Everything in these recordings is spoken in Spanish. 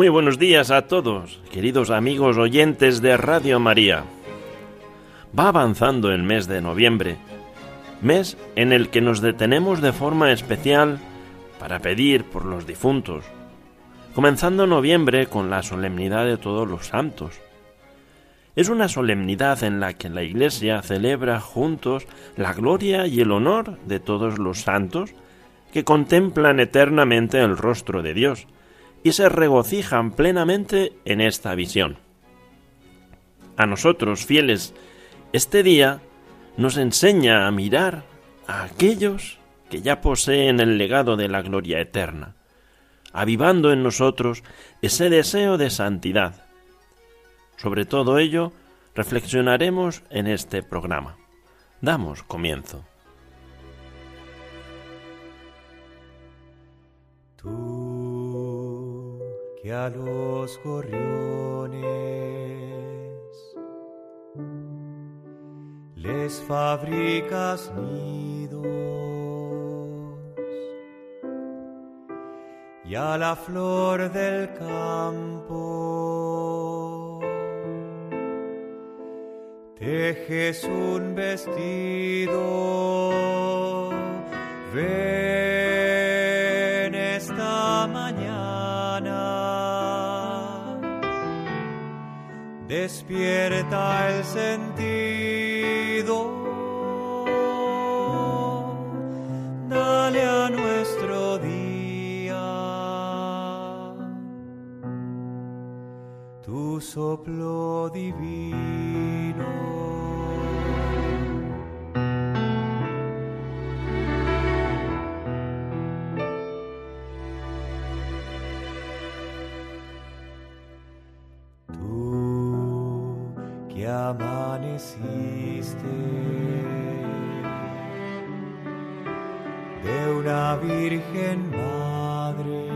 Muy buenos días a todos, queridos amigos oyentes de Radio María. Va avanzando el mes de noviembre, mes en el que nos detenemos de forma especial para pedir por los difuntos, comenzando noviembre con la solemnidad de todos los santos. Es una solemnidad en la que la Iglesia celebra juntos la gloria y el honor de todos los santos que contemplan eternamente el rostro de Dios, y se regocijan plenamente en esta visión. A nosotros, fieles, este día nos enseña a mirar a aquellos que ya poseen el legado de la gloria eterna, avivando en nosotros ese deseo de santidad. Sobre todo ello reflexionaremos en este programa. Damos comienzo. Que a los gorriones les fabricas nidos y a la flor del campo tejes un vestido. Despierta el sentido. Dale a nuestro día tu soplo divino. Amaneciste. De una virgen madre,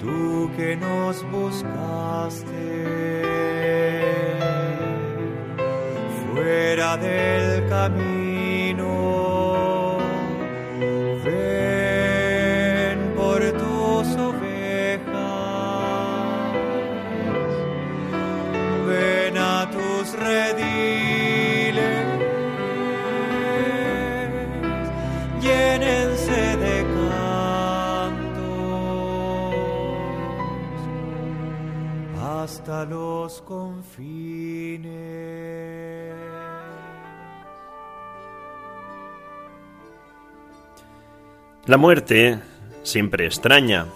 tú que nos buscaste fuera del camino los confines. La muerte siempre extraña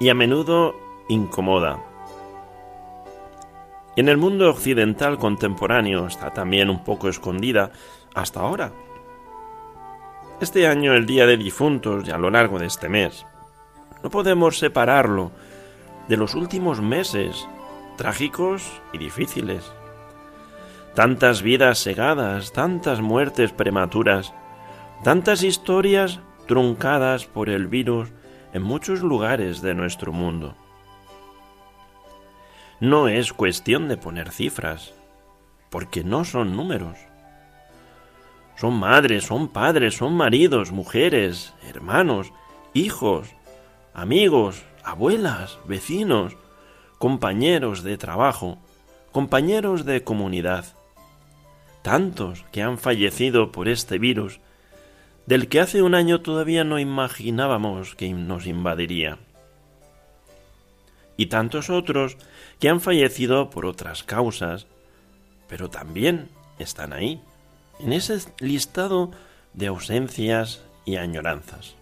y a menudo incomoda. En el mundo occidental contemporáneo está también un poco escondida hasta ahora. Este año, el Día de Difuntos, y a lo largo de este mes, no podemos separarlo de los últimos meses trágicos y difíciles. Tantas vidas segadas, tantas muertes prematuras, tantas historias truncadas por el virus en muchos lugares de nuestro mundo. No es cuestión de poner cifras, porque no son números. Son madres, son padres, son maridos, mujeres, hermanos, hijos, amigos, abuelas, vecinos, compañeros de trabajo, compañeros de comunidad, tantos que han fallecido por este virus, del que hace un año todavía no imaginábamos que nos invadiría. Y tantos otros que han fallecido por otras causas, pero también están ahí, en ese listado de ausencias y añoranzas.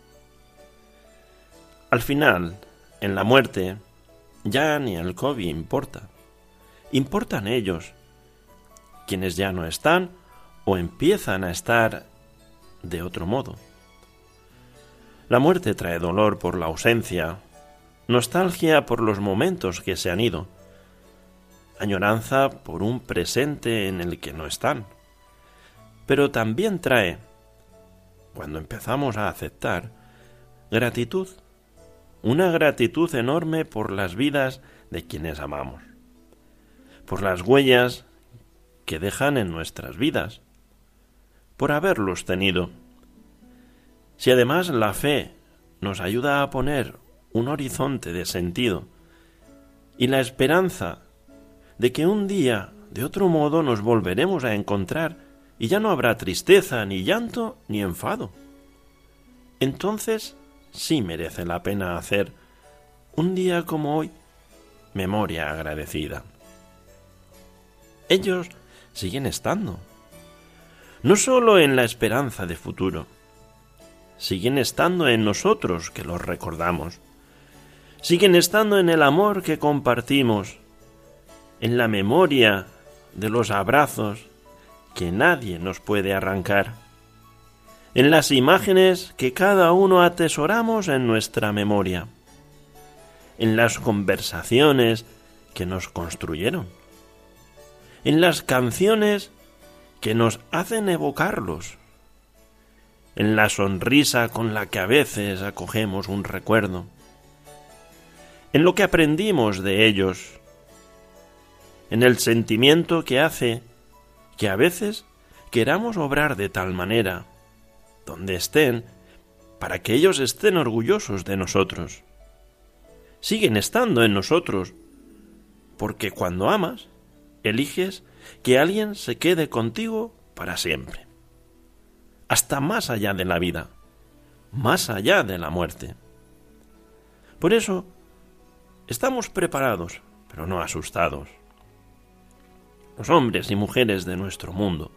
Al final, en la muerte, ya ni el COVID importa. Importan ellos, quienes ya no están o empiezan a estar de otro modo. La muerte trae dolor por la ausencia, nostalgia por los momentos que se han ido, añoranza por un presente en el que no están. Pero también trae, cuando empezamos a aceptar, gratitud, una gratitud enorme por las vidas de quienes amamos, por las huellas que dejan en nuestras vidas, por haberlos tenido. Si además la fe nos ayuda a poner un horizonte de sentido y la esperanza de que un día, de otro modo, nos volveremos a encontrar y ya no habrá tristeza, ni llanto, ni enfado. Entonces sí merece la pena hacer un día como hoy memoria agradecida. Ellos siguen estando, no sólo en la esperanza de futuro, siguen estando en nosotros que los recordamos, siguen estando en el amor que compartimos, en la memoria de los abrazos que nadie nos puede arrancar, en las imágenes que cada uno atesoramos en nuestra memoria, en las conversaciones que nos construyeron, en las canciones que nos hacen evocarlos, en la sonrisa con la que a veces acogemos un recuerdo, en lo que aprendimos de ellos, en el sentimiento que hace que a veces queramos obrar de tal manera, donde estén, para que ellos estén orgullosos de nosotros. Siguen estando en nosotros, porque cuando amas, eliges que alguien se quede contigo para siempre, hasta más allá de la vida, más allá de la muerte. Por eso, estamos preparados, pero no asustados los hombres y mujeres de nuestro mundo,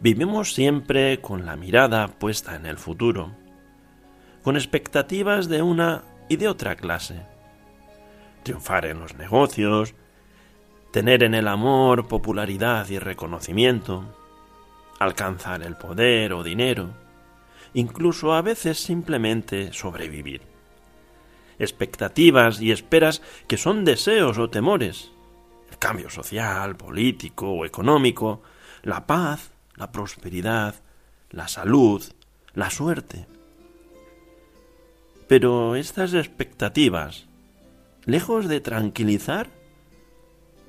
vivimos siempre con la mirada puesta en el futuro, con expectativas de una y de otra clase. Triunfar en los negocios, tener en el amor popularidad y reconocimiento, alcanzar el poder o dinero, incluso a veces simplemente sobrevivir. Expectativas y esperas que son deseos o temores, cambio social, político o económico, la paz, la prosperidad, la salud, la suerte. Pero estas expectativas, lejos de tranquilizar,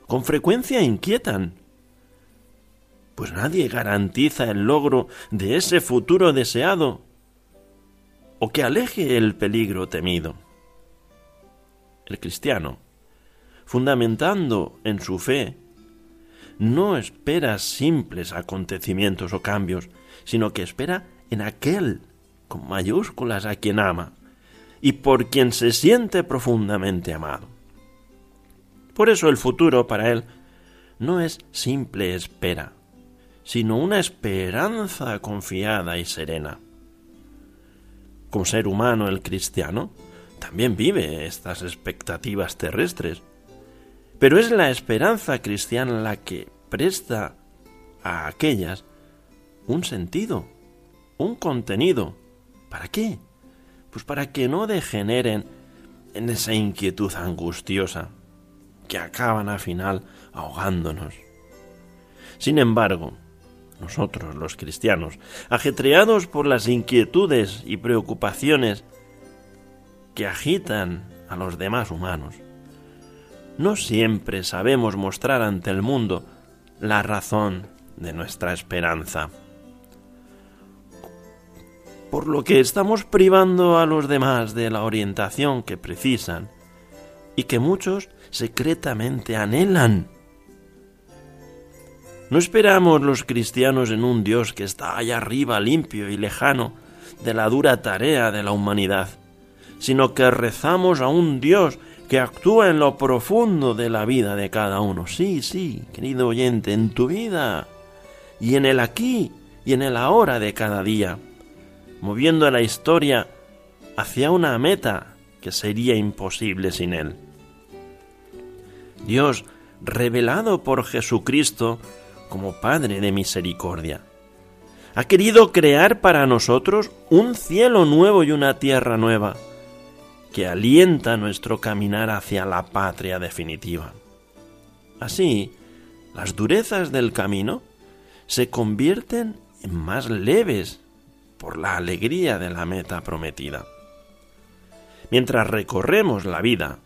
con frecuencia inquietan, pues nadie garantiza el logro de ese futuro deseado o que aleje el peligro temido. El cristiano fundamentando en su fe, no espera simples acontecimientos o cambios, sino que espera en aquel, con mayúsculas, a quien ama, y por quien se siente profundamente amado. Por eso el futuro para él no es simple espera, sino una esperanza confiada y serena. Como ser humano el cristiano también vive estas expectativas terrestres, pero es la esperanza cristiana la que presta a aquellas un sentido, un contenido. ¿Para qué? Pues para que no degeneren en esa inquietud angustiosa que acaban al final ahogándonos. Sin embargo, nosotros los cristianos, ajetreados por las inquietudes y preocupaciones que agitan a los demás humanos, no siempre sabemos mostrar ante el mundo la razón de nuestra esperanza. Por lo que estamos privando a los demás de la orientación que precisan y que muchos secretamente anhelan. No esperamos los cristianos en un Dios que está allá arriba limpio y lejano de la dura tarea de la humanidad, sino que rezamos a un Dios que actúa en lo profundo de la vida de cada uno. Sí, sí, querido oyente, en tu vida y en el aquí y en el ahora de cada día, moviendo la historia hacia una meta que sería imposible sin Él. Dios, revelado por Jesucristo como Padre de misericordia, ha querido crear para nosotros un cielo nuevo y una tierra nueva, que alienta nuestro caminar hacia la patria definitiva. Así, las durezas del camino se convierten en más leves por la alegría de la meta prometida. Mientras recorremos la vida,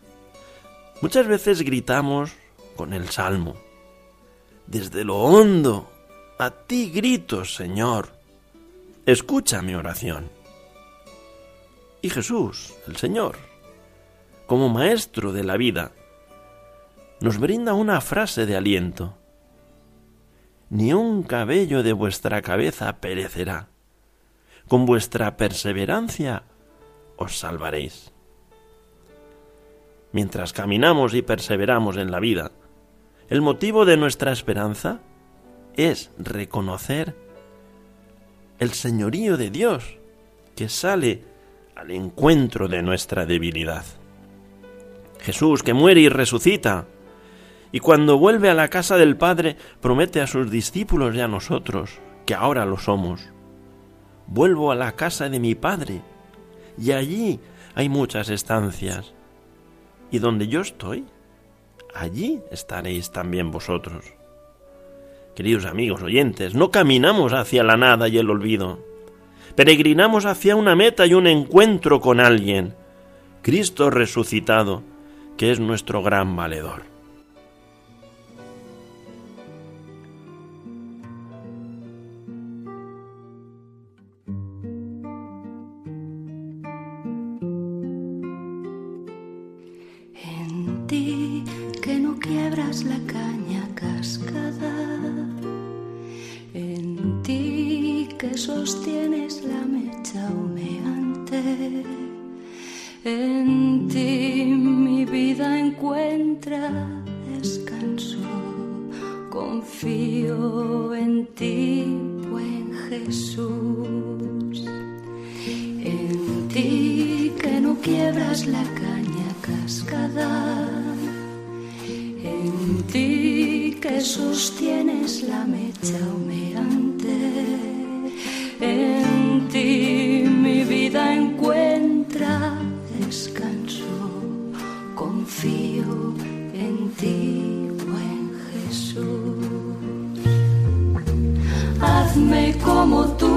muchas veces gritamos con el salmo. Desde lo hondo, a ti grito, Señor. Escucha mi oración. Y Jesús, el Señor, como Maestro de la vida, nos brinda una frase de aliento. Ni un cabello de vuestra cabeza perecerá. Con vuestra perseverancia os salvaréis. Mientras caminamos y perseveramos en la vida, el motivo de nuestra esperanza es reconocer el señorío de Dios que sale al encuentro de nuestra debilidad. Jesús que muere y resucita, y cuando vuelve a la casa del Padre promete a sus discípulos y a nosotros, que ahora lo somos, vuelvo a la casa de mi Padre, y allí hay muchas estancias, y donde yo estoy, allí estaréis también vosotros. Queridos amigos oyentes, no caminamos hacia la nada y el olvido, peregrinamos hacia una meta y un encuentro con alguien, Cristo resucitado, que es nuestro gran valedor. En ti que no quiebras la caña cascada, que sostienes la mecha humeante, en ti mi vida encuentra descanso. Confío en ti, buen Jesús. En ti que no quiebras la caña cascada. En ti que sostienes la mecha humeante. Confío en ti, buen Jesús. Hazme como tú,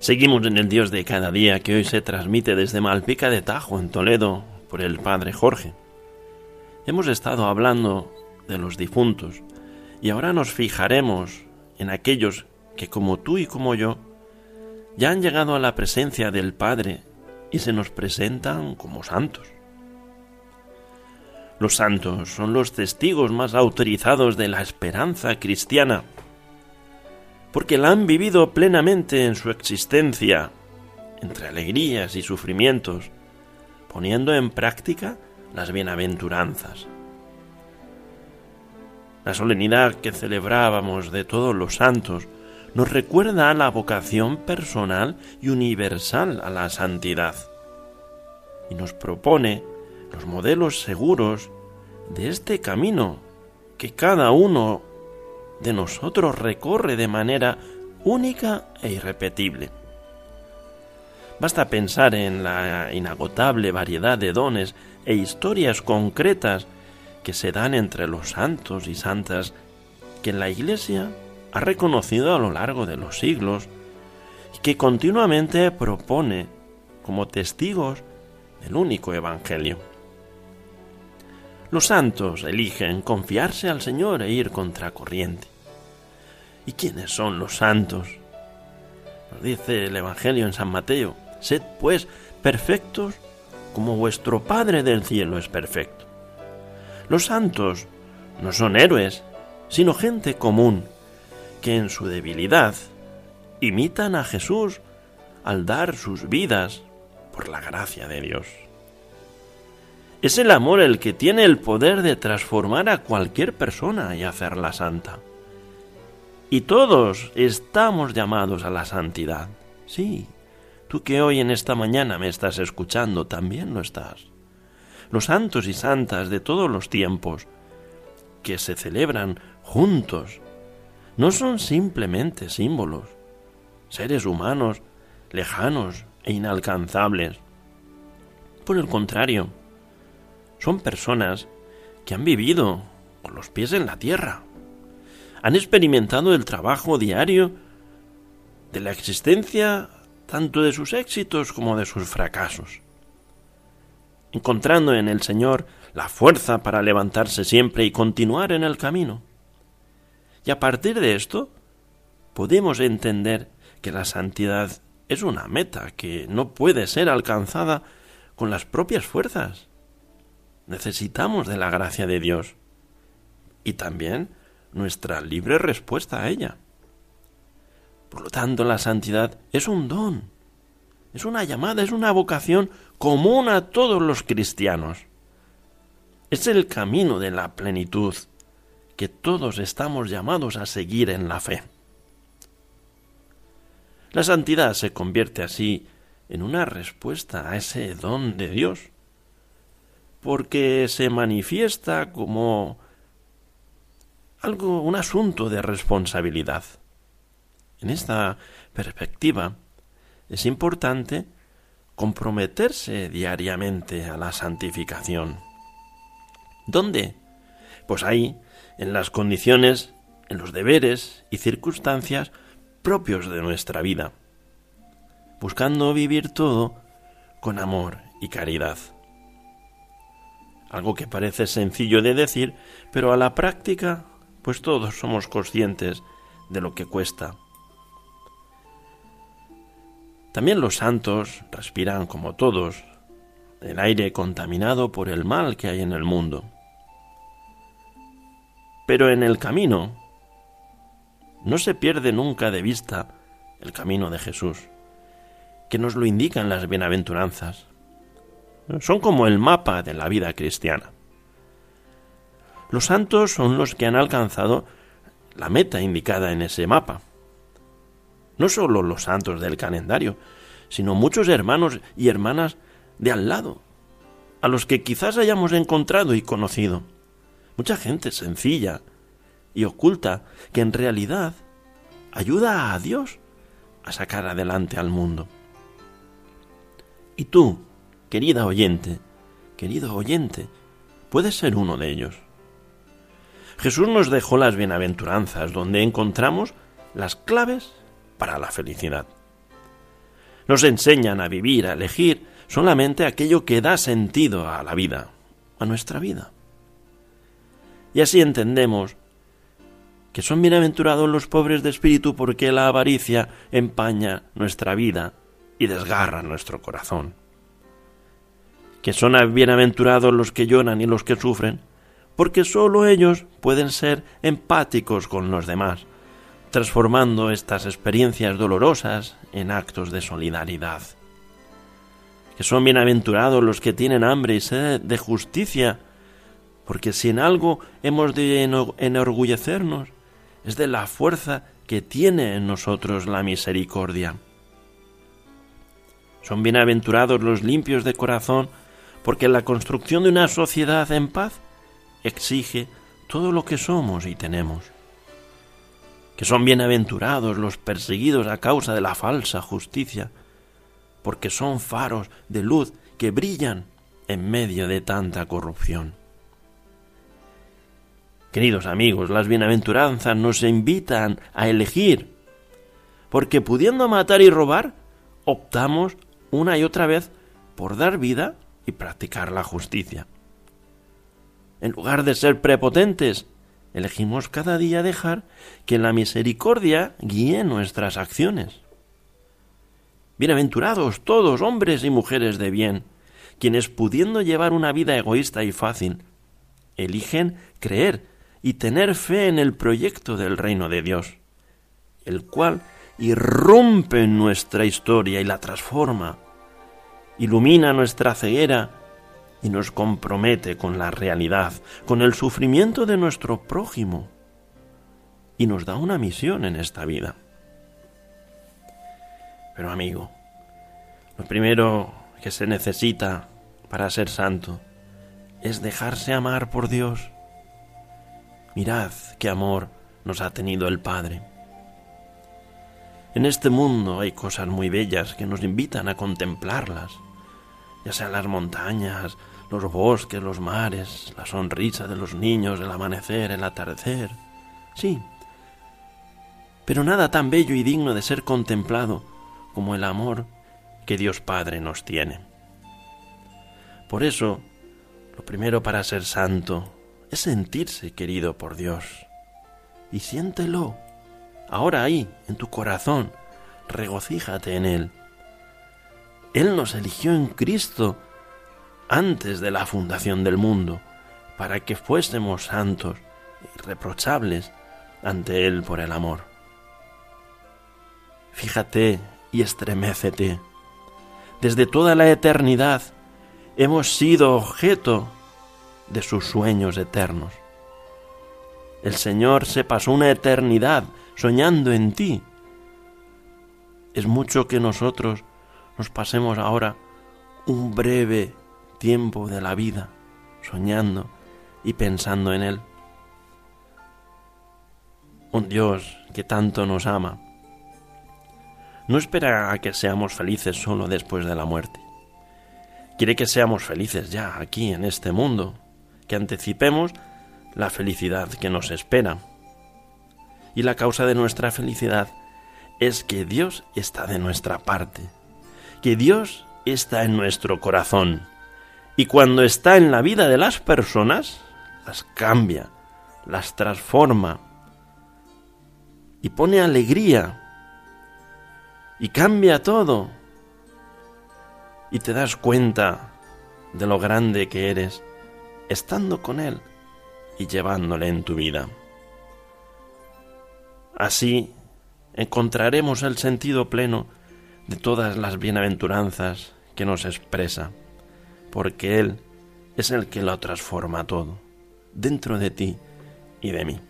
Seguimos en el Dios de cada día que hoy se transmite desde Malpica de Tajo, en Toledo, por el Padre Jorge. Hemos estado hablando de los difuntos y ahora nos fijaremos en aquellos que como tú y como yo ya han llegado a la presencia del Padre y se nos presentan como santos. Los santos son los testigos más autorizados de la esperanza cristiana porque la han vivido plenamente en su existencia, entre alegrías y sufrimientos, poniendo en práctica las bienaventuranzas. La solemnidad que celebrábamos de todos los santos nos recuerda a la vocación personal y universal a la santidad y nos propone los modelos seguros de este camino que cada uno de nosotros recorre de manera única e irrepetible. Basta pensar en la inagotable variedad de dones e historias concretas que se dan entre los santos y santas que la Iglesia ha reconocido a lo largo de los siglos y que continuamente propone como testigos del único Evangelio. Los santos eligen confiarse al Señor e ir contracorriente. ¿Y quiénes son los santos? Nos dice el Evangelio en San Mateo, sed pues perfectos como vuestro Padre del cielo es perfecto. Los santos no son héroes, sino gente común, que en su debilidad imitan a Jesús al dar sus vidas por la gracia de Dios. Es el amor el que tiene el poder de transformar a cualquier persona y hacerla santa. Y todos estamos llamados a la santidad. Sí, tú que hoy en esta mañana me estás escuchando, también lo estás. Los santos y santas de todos los tiempos, que se celebran juntos, no son simplemente símbolos, seres humanos lejanos e inalcanzables. Por el contrario, son personas que han vivido con los pies en la tierra, han experimentado el trabajo diario de la existencia tanto de sus éxitos como de sus fracasos, encontrando en el Señor la fuerza para levantarse siempre y continuar en el camino. Y a partir de esto, podemos entender que la santidad es una meta que no puede ser alcanzada con las propias fuerzas. Necesitamos de la gracia de Dios y también nuestra libre respuesta a ella. Por lo tanto, la santidad es un don, es una llamada, es una vocación común a todos los cristianos. Es el camino de la plenitud que todos estamos llamados a seguir en la fe. La santidad se convierte así en una respuesta a ese don de Dios, porque se manifiesta como algo, un asunto de responsabilidad. En esta perspectiva es importante comprometerse diariamente a la santificación. ¿Dónde? Pues ahí, en las condiciones, en los deberes y circunstancias propios de nuestra vida, buscando vivir todo con amor y caridad. Algo que parece sencillo de decir, pero a la práctica pues todos somos conscientes de lo que cuesta. También los santos respiran como todos el aire contaminado por el mal que hay en el mundo. Pero en el camino no se pierde nunca de vista el camino de Jesús, que nos lo indican las bienaventuranzas. Son como el mapa de la vida cristiana. Los santos son los que han alcanzado la meta indicada en ese mapa. No solo los santos del calendario, sino muchos hermanos y hermanas de al lado, a los que quizás hayamos encontrado y conocido. Mucha gente sencilla y oculta que en realidad ayuda a Dios a sacar adelante al mundo. Y tú, querida oyente, querido oyente, puedes ser uno de ellos. Jesús nos dejó las bienaventuranzas, donde encontramos las claves para la felicidad. Nos enseñan a vivir, a elegir solamente aquello que da sentido a la vida, a nuestra vida. Y así entendemos que son bienaventurados los pobres de espíritu porque la avaricia empaña nuestra vida y desgarra nuestro corazón. Que son bienaventurados los que lloran y los que sufren porque sólo ellos pueden ser empáticos con los demás, transformando estas experiencias dolorosas en actos de solidaridad. Que son bienaventurados los que tienen hambre y sed de justicia, porque si en algo hemos de enorgullecernos, es de la fuerza que tiene en nosotros la misericordia. Son bienaventurados los limpios de corazón, porque la construcción de una sociedad en paz exige todo lo que somos y tenemos. Que son bienaventurados los perseguidos a causa de la falsa justicia, porque son faros de luz que brillan en medio de tanta corrupción. Queridos amigos, las bienaventuranzas nos invitan a elegir, porque pudiendo matar y robar, optamos una y otra vez por dar vida y practicar la justicia. En lugar de ser prepotentes, elegimos cada día dejar que la misericordia guíe nuestras acciones. Bienaventurados todos, hombres y mujeres de bien, quienes pudiendo llevar una vida egoísta y fácil, eligen creer y tener fe en el proyecto del reino de Dios, el cual irrumpe en nuestra historia y la transforma, ilumina nuestra ceguera y nos compromete con la realidad, con el sufrimiento de nuestro prójimo y nos da una misión en esta vida. Pero amigo, lo primero que se necesita para ser santo es dejarse amar por Dios. Mirad qué amor nos ha tenido el Padre. En este mundo hay cosas muy bellas que nos invitan a contemplarlas, ya sean las montañas, los bosques, los mares, la sonrisa de los niños, el amanecer, el atardecer. Sí, pero nada tan bello y digno de ser contemplado como el amor que Dios Padre nos tiene. Por eso, lo primero para ser santo es sentirse querido por Dios. Y siéntelo, ahora ahí, en tu corazón, regocíjate en Él. Él nos eligió en Cristo antes de la fundación del mundo, para que fuésemos santos, irreprochables ante Él por el amor. Fíjate y estremécete. Desde toda la eternidad hemos sido objeto de sus sueños eternos. El Señor se pasó una eternidad soñando en ti. Es mucho que nosotros nos pasemos ahora un breve tiempo de la vida soñando y pensando en Él. Un Dios que tanto nos ama no espera a que seamos felices solo después de la muerte. Quiere que seamos felices ya aquí en este mundo, que anticipemos la felicidad que nos espera. Y la causa de nuestra felicidad es que Dios está de nuestra parte, que Dios está en nuestro corazón y cuando está en la vida de las personas, las cambia, las transforma y pone alegría y cambia todo. Y te das cuenta de lo grande que eres estando con Él y llevándole en tu vida. Así encontraremos el sentido pleno de todas las bienaventuranzas que nos expresa porque Él es el que lo transforma todo, dentro de ti y de mí.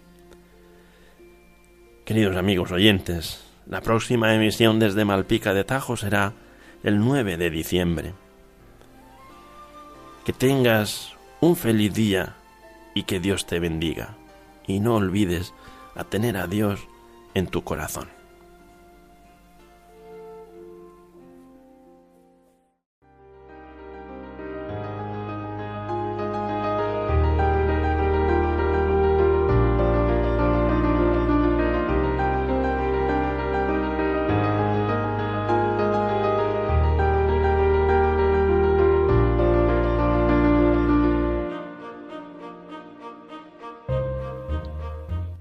Queridos amigos oyentes, la próxima emisión desde Malpica de Tajo será el 9 de diciembre. Que tengas un feliz día y que Dios te bendiga. Y no olvides a tener a Dios en tu corazón.